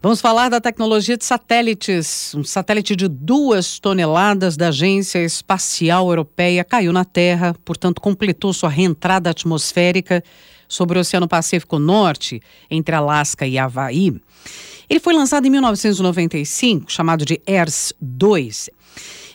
Vamos falar da tecnologia de satélites. Um satélite de duas toneladas da Agência Espacial Europeia caiu na Terra, portanto, completou sua reentrada atmosférica sobre o Oceano Pacífico Norte, entre Alasca e Havaí. Ele foi lançado em 1995, chamado de ERS-2.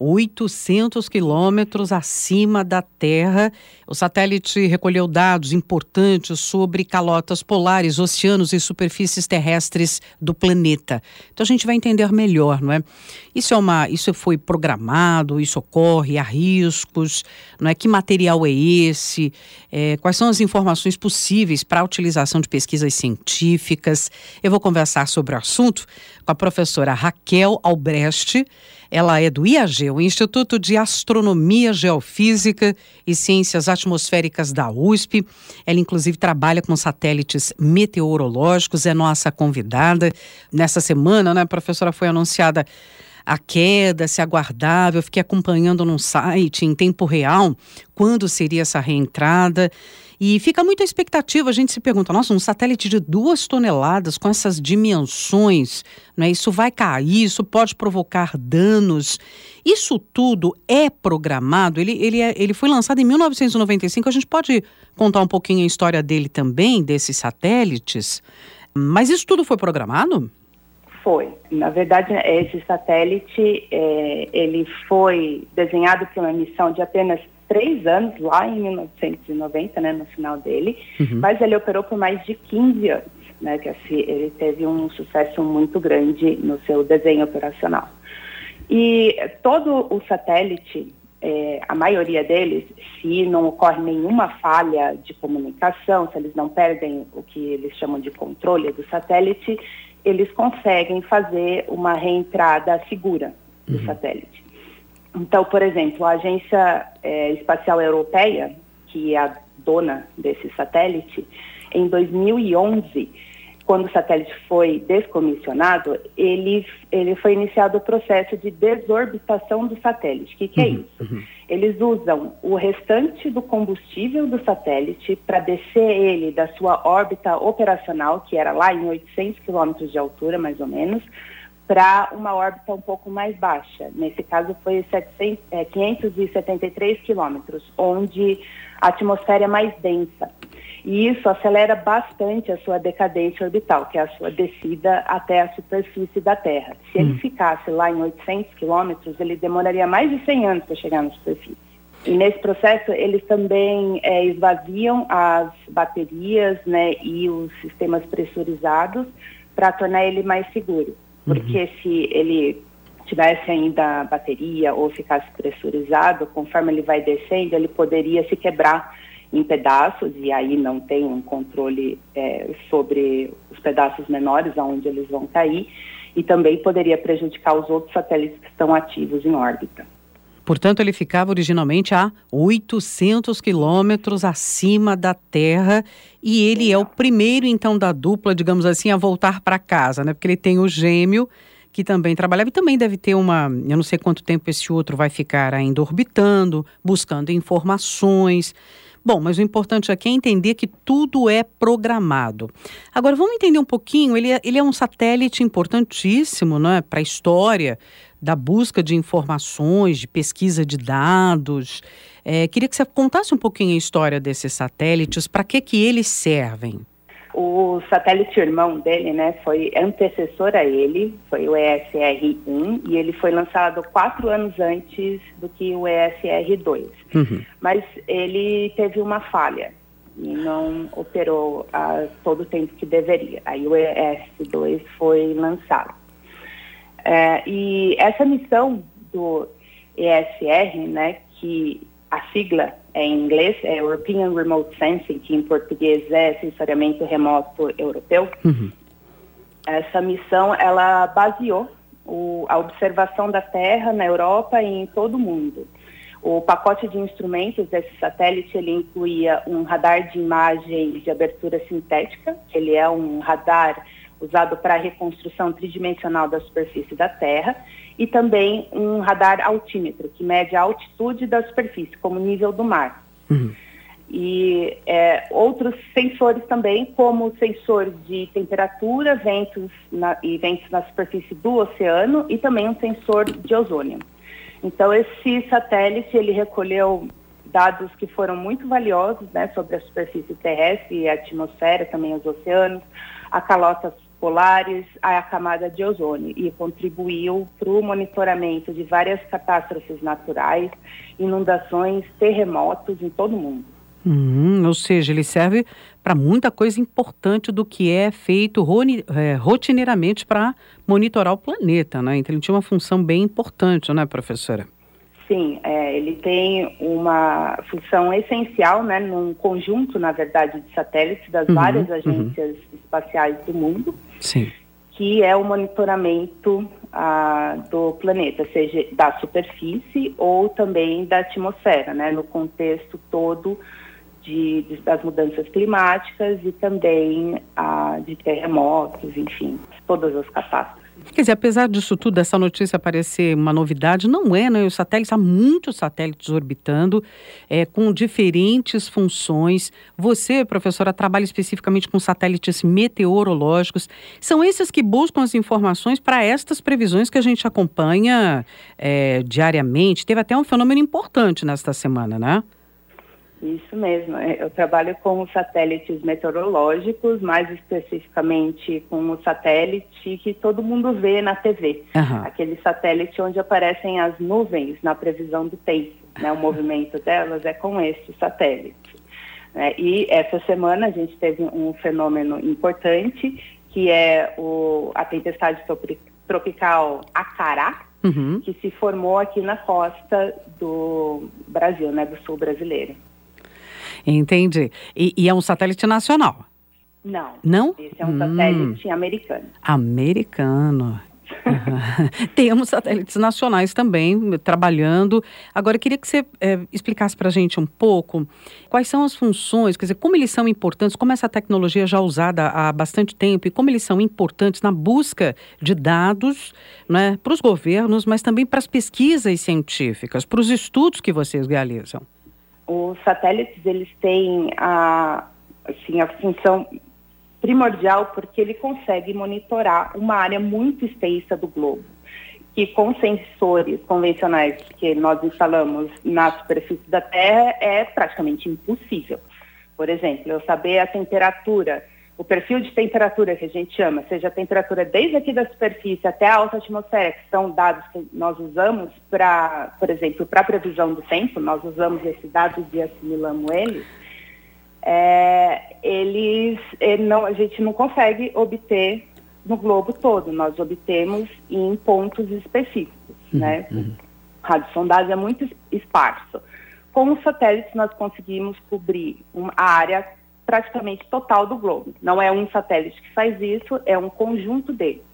800 quilômetros acima da Terra. O satélite recolheu dados importantes sobre calotas polares, oceanos e superfícies terrestres do planeta. Então a gente vai entender melhor, não é? Isso é uma, isso foi programado, isso ocorre, há riscos, não é? Que material é esse? É, quais são as informações possíveis para a utilização de pesquisas científicas? Eu vou conversar sobre o assunto com a professora Raquel Albrecht. Ela é do IAG, o Instituto de Astronomia, Geofísica e Ciências Atmosféricas da USP. Ela, inclusive, trabalha com satélites meteorológicos, é nossa convidada. Nessa semana, né, a professora foi anunciada a queda, se aguardava, eu fiquei acompanhando num site em tempo real quando seria essa reentrada. E fica muita expectativa, a gente se pergunta, nossa, um satélite de duas toneladas com essas dimensões, não é? isso vai cair, isso pode provocar danos. Isso tudo é programado, ele, ele, é, ele foi lançado em 1995, a gente pode contar um pouquinho a história dele também, desses satélites, mas isso tudo foi programado? Foi. Na verdade, esse satélite, é, ele foi desenhado para uma missão de apenas três anos, lá em 1990, né, no final dele, uhum. mas ele operou por mais de 15 anos, né, que assim, ele teve um sucesso muito grande no seu desenho operacional. E todo o satélite, é, a maioria deles, se não ocorre nenhuma falha de comunicação, se eles não perdem o que eles chamam de controle do satélite, eles conseguem fazer uma reentrada segura do uhum. satélite. Então, por exemplo, a Agência é, Espacial Europeia, que é a dona desse satélite, em 2011, quando o satélite foi descomissionado, ele, ele foi iniciado o processo de desorbitação do satélite. O que, que é uhum, isso? Uhum. Eles usam o restante do combustível do satélite para descer ele da sua órbita operacional, que era lá em 800 quilômetros de altura, mais ou menos, para uma órbita um pouco mais baixa. Nesse caso foi 700, é, 573 quilômetros, onde a atmosfera é mais densa. E isso acelera bastante a sua decadência orbital, que é a sua descida até a superfície da Terra. Se hum. ele ficasse lá em 800 quilômetros, ele demoraria mais de 100 anos para chegar na superfície. E nesse processo, eles também é, esvaziam as baterias né, e os sistemas pressurizados para tornar ele mais seguro porque uhum. se ele tivesse ainda bateria ou ficasse pressurizado, conforme ele vai descendo, ele poderia se quebrar em pedaços e aí não tem um controle é, sobre os pedaços menores aonde eles vão cair e também poderia prejudicar os outros satélites que estão ativos em órbita. Portanto, ele ficava originalmente a 800 quilômetros acima da Terra e ele é o primeiro, então, da dupla, digamos assim, a voltar para casa, né? Porque ele tem o gêmeo que também trabalhava e também deve ter uma, eu não sei quanto tempo esse outro vai ficar ainda orbitando, buscando informações. Bom, mas o importante aqui é entender que tudo é programado. Agora, vamos entender um pouquinho, ele é, ele é um satélite importantíssimo né, para a história da busca de informações, de pesquisa de dados. É, queria que você contasse um pouquinho a história desses satélites, para que, que eles servem? O satélite irmão dele, né, foi antecessor a ele, foi o ESR-1, e ele foi lançado quatro anos antes do que o ESR-2. Uhum. Mas ele teve uma falha e não operou a todo o tempo que deveria. Aí o ES-2 foi lançado. É, e essa missão do ESR, né, que a sigla em inglês, é European Remote Sensing, que em português é sensoriamento remoto europeu. Uhum. Essa missão, ela baseou o, a observação da Terra na Europa e em todo o mundo. O pacote de instrumentos desse satélite, ele incluía um radar de imagem de abertura sintética, que ele é um radar usado para a reconstrução tridimensional da superfície da Terra, e também um radar altímetro, que mede a altitude da superfície, como nível do mar. Uhum. e é, outros sensores também, como sensor de temperatura, ventos na, e ventos na superfície do oceano e também um sensor de ozônio. Então esse satélite ele recolheu dados que foram muito valiosos né, sobre a superfície terrestre e a atmosfera, também os oceanos, a calotas polares, a camada de ozônio e contribuiu para o monitoramento de várias catástrofes naturais, inundações, terremotos em todo o mundo. Uhum, ou seja, ele serve para muita coisa importante do que é feito é, rotineiramente para monitorar o planeta, né? Então ele tinha uma função bem importante, né, professora? Sim, é, ele tem uma função essencial, né, num conjunto, na verdade, de satélites das uhum, várias uhum. agências uhum. espaciais do mundo, Sim. que é o monitoramento ah, do planeta, seja da superfície ou também da atmosfera, né, no contexto todo de, de, das mudanças climáticas e também ah, de terremotos, enfim, todas as catástrofes. Quer dizer, apesar disso tudo, essa notícia parecer uma novidade, não é, né? Os satélites, há muitos satélites orbitando, é, com diferentes funções. Você, professora, trabalha especificamente com satélites meteorológicos. São esses que buscam as informações para estas previsões que a gente acompanha é, diariamente. Teve até um fenômeno importante nesta semana, né? Isso mesmo. É, eu trabalho com satélites meteorológicos, mais especificamente com o satélite que todo mundo vê na TV. Uhum. Aquele satélite onde aparecem as nuvens na previsão do tempo. Né? O movimento delas é com esse satélite. É, e essa semana a gente teve um fenômeno importante, que é o, a tempestade tropical Acará, uhum. que se formou aqui na costa do Brasil, né, do sul brasileiro. Entendi. E, e é um satélite nacional? Não. Não? Esse é um hum. satélite americano. Americano. Temos satélites nacionais também trabalhando. Agora, eu queria que você é, explicasse para a gente um pouco quais são as funções, quer dizer, como eles são importantes, como essa tecnologia já é usada há bastante tempo e como eles são importantes na busca de dados né, para os governos, mas também para as pesquisas científicas, para os estudos que vocês realizam os satélites eles têm a, assim, a função primordial porque ele consegue monitorar uma área muito extensa do globo, que com sensores convencionais que nós instalamos na superfície da Terra é praticamente impossível. Por exemplo, eu saber a temperatura o perfil de temperatura que a gente chama, seja a temperatura desde aqui da superfície até a alta atmosfera, que são dados que nós usamos para, por exemplo, para previsão do tempo, nós usamos esses dados e assimilamos eles, é, eles, ele não, a gente não consegue obter no globo todo, nós obtemos em pontos específicos, uhum, né? Uhum. É muito esparso. Com os satélites nós conseguimos cobrir uma, área praticamente total do globo. Não é um satélite que faz isso, é um conjunto deles.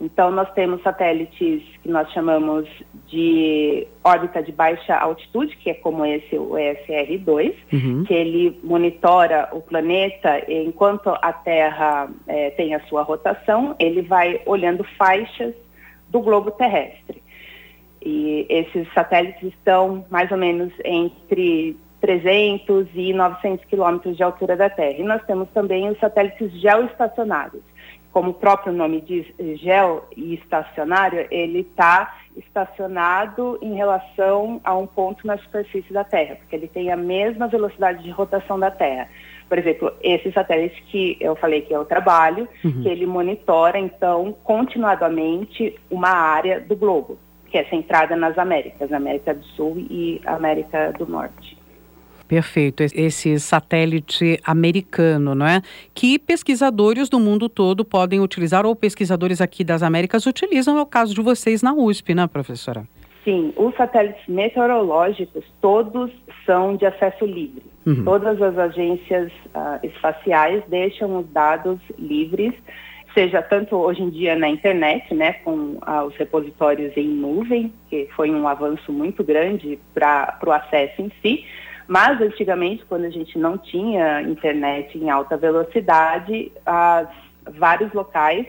Então, nós temos satélites que nós chamamos de órbita de baixa altitude, que é como esse, o ESR-2, uhum. que ele monitora o planeta enquanto a Terra é, tem a sua rotação, ele vai olhando faixas do globo terrestre. E esses satélites estão mais ou menos entre 300 e 900 quilômetros de altura da Terra. E nós temos também os satélites geoestacionários. Como o próprio nome diz, geo e estacionário, ele está estacionado em relação a um ponto na superfície da Terra, porque ele tem a mesma velocidade de rotação da Terra. Por exemplo, esse satélite que eu falei que é o trabalho, uhum. que ele monitora, então, continuadamente uma área do globo, que é centrada nas Américas, América do Sul e América do Norte. Perfeito. Esse satélite americano, não é? Que pesquisadores do mundo todo podem utilizar, ou pesquisadores aqui das Américas utilizam, é o caso de vocês na USP, né, professora? Sim, os satélites meteorológicos, todos são de acesso livre. Uhum. Todas as agências uh, espaciais deixam os dados livres, seja tanto hoje em dia na internet, né, com uh, os repositórios em nuvem, que foi um avanço muito grande para o acesso em si, mas antigamente, quando a gente não tinha internet em alta velocidade, as, vários locais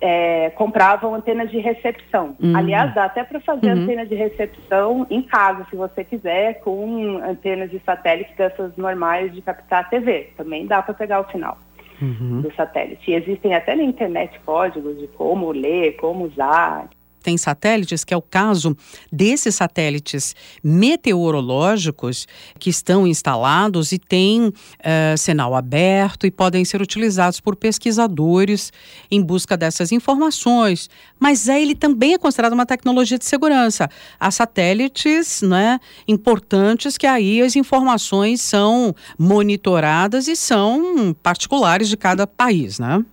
é, compravam antenas de recepção. Uhum. Aliás, dá até para fazer uhum. antena de recepção em casa, se você quiser, com antenas de satélite dessas normais de captar TV. Também dá para pegar o sinal uhum. do satélite. E existem até na internet códigos de como ler, como usar tem satélites, que é o caso desses satélites meteorológicos que estão instalados e têm uh, sinal aberto e podem ser utilizados por pesquisadores em busca dessas informações. Mas é, ele também é considerado uma tecnologia de segurança. Há satélites né, importantes que aí as informações são monitoradas e são particulares de cada país, né?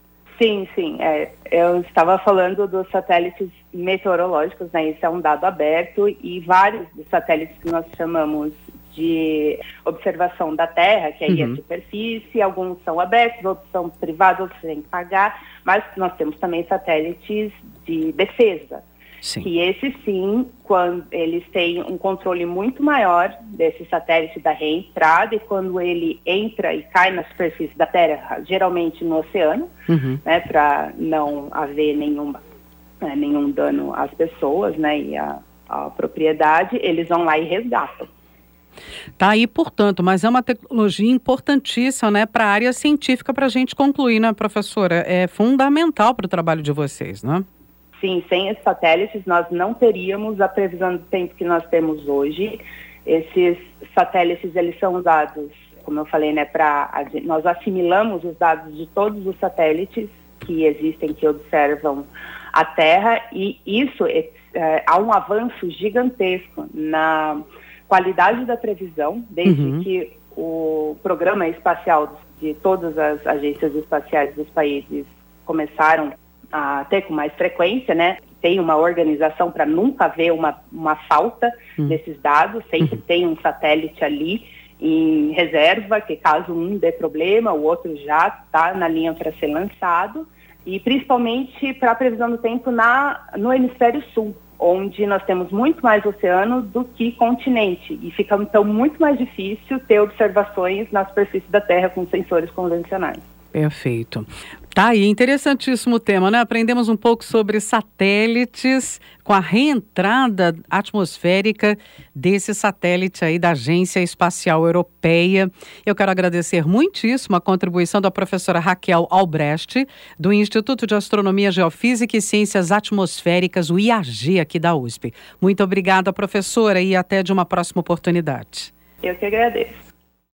Sim, sim. É, eu estava falando dos satélites meteorológicos, né? Isso é um dado aberto e vários dos satélites que nós chamamos de observação da Terra, que aí é uhum. é superfície, alguns são abertos, outros são privados, outros têm que pagar, mas nós temos também satélites de defesa. Sim. Que esses sim, quando eles têm um controle muito maior desse satélite da reentrada e quando ele entra e cai na superfície da Terra, geralmente no oceano, uhum. né, para não haver nenhum, né, nenhum dano às pessoas, né, e à, à propriedade, eles vão lá e resgatam. Tá aí, portanto, mas é uma tecnologia importantíssima, né, para a área científica para a gente concluir, né, professora? É fundamental para o trabalho de vocês, né? Sim, sem esses satélites nós não teríamos a previsão do tempo que nós temos hoje. Esses satélites eles são usados, como eu falei, né, para nós assimilamos os dados de todos os satélites que existem que observam a Terra e isso é, é, há um avanço gigantesco na qualidade da previsão desde uhum. que o programa espacial de todas as agências espaciais dos países começaram a ter com mais frequência, né? Tem uma organização para nunca haver uma, uma falta uhum. desses dados, sempre uhum. tem um satélite ali em reserva, que caso um dê problema, o outro já está na linha para ser lançado, e principalmente para a previsão do tempo na, no hemisfério sul, onde nós temos muito mais oceano do que continente, e fica então muito mais difícil ter observações na superfície da Terra com sensores convencionais. Perfeito. Tá aí, interessantíssimo tema, né? Aprendemos um pouco sobre satélites com a reentrada atmosférica desse satélite aí da Agência Espacial Europeia. Eu quero agradecer muitíssimo a contribuição da professora Raquel Albrecht, do Instituto de Astronomia, Geofísica e Ciências Atmosféricas, o IAG, aqui da USP. Muito obrigada, professora, e até de uma próxima oportunidade. Eu que agradeço.